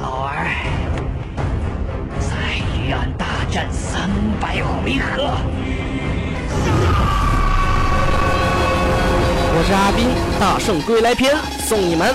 老儿，再与俺大战三百回合！我是阿斌，《大圣归来》篇送你们。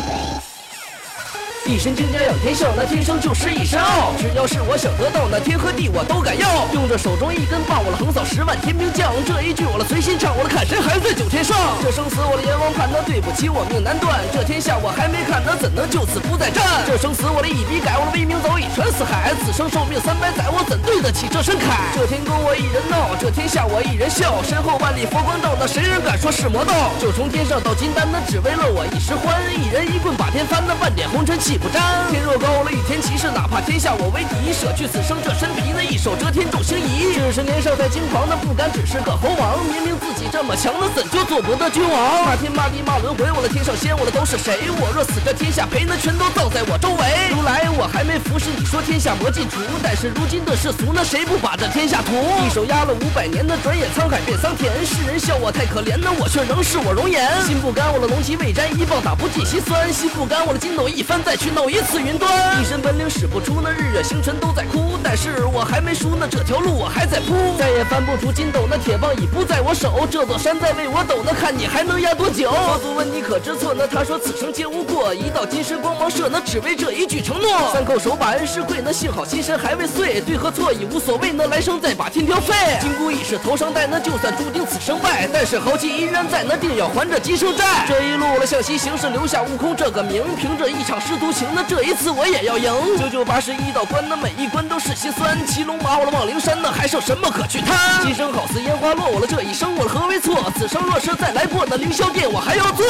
一身精家仰天下，那天生就是一身傲。只要是我想得到，那天和地我都敢要。用着手中一根棒，我了横扫十万天兵将。这一句我了随心唱，我了看谁还在九天上。这生死我了阎王判，那对不起我命难断。这天下我还没看，那怎能就此不再战？这生死我了一笔改，我了威名早已传四海。此生受命三百载，我怎对得起这身铠？这天宫我一人闹，这天下我一人笑。身后万里佛光照，那谁人敢说是魔道？就从天上到金丹，那只为了我一时欢。一人一棍把天翻，那万点红尘气不沾。天若高了，倚天骑士哪怕天下我为敌，舍去此生这身皮，那一手遮天众星移。只是年少太轻狂，那不甘只是个猴王。明明自己这么强，那怎就做不得君王？骂天骂地骂轮回，我的天上仙，我的都是谁？我若死，这天下赔，那全都葬在我周围。如来，我还没服侍你说天下魔尽除，但是如今的世俗，那谁不把这天下屠？一手压了五百年，那转眼沧海变桑田。世人笑我太可怜，那我却仍是我容颜。心不甘，我的龙旗未摘，一棒打不尽心酸。心不甘，我的筋斗一翻，再去闹一。次云端，一身本领使不出，那日月星辰都在哭。但是我还没输，那这条路我还在铺。再也翻不出筋斗，那铁棒已不在我手。这座山在为我抖，那看你还能压多久？佛祖问你可知错？那他说此生皆无过。一道金身光芒射，那只为这一句承诺。三叩首把恩师跪，那幸好金身还未碎。对和错已无所谓，那来生再把天挑废。金箍已是头上戴，那就算注定此生败。但是豪气依然在，那定要还这今生债。这一路了向西行，是留下悟空这个名。凭着一场师徒情，那。这一次我也要赢，九九八十一道关，那每一关都是心酸。骑龙马我了望灵山，那还剩什么可去贪？今生好似烟花落，我了这一生我何为错？此生若是再来过，那凌霄殿我还要做。